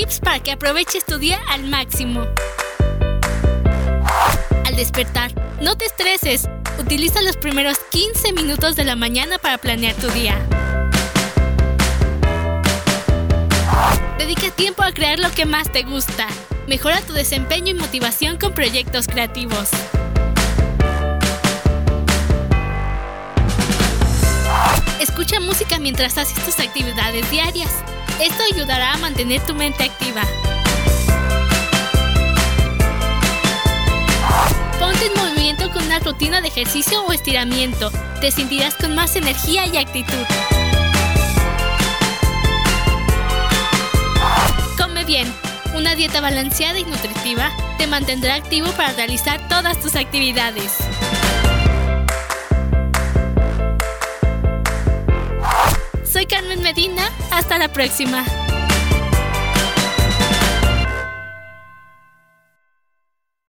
tips para que aproveches tu día al máximo. Al despertar, no te estreses. Utiliza los primeros 15 minutos de la mañana para planear tu día. Dedica tiempo a crear lo que más te gusta. Mejora tu desempeño y motivación con proyectos creativos. Escucha música mientras haces tus actividades diarias. Esto ayudará a mantener tu mente activa. Ponte en movimiento con una rutina de ejercicio o estiramiento. Te sentirás con más energía y actitud. Come bien. Una dieta balanceada y nutritiva te mantendrá activo para realizar todas tus actividades. Soy Carmen Medina. Hasta la próxima.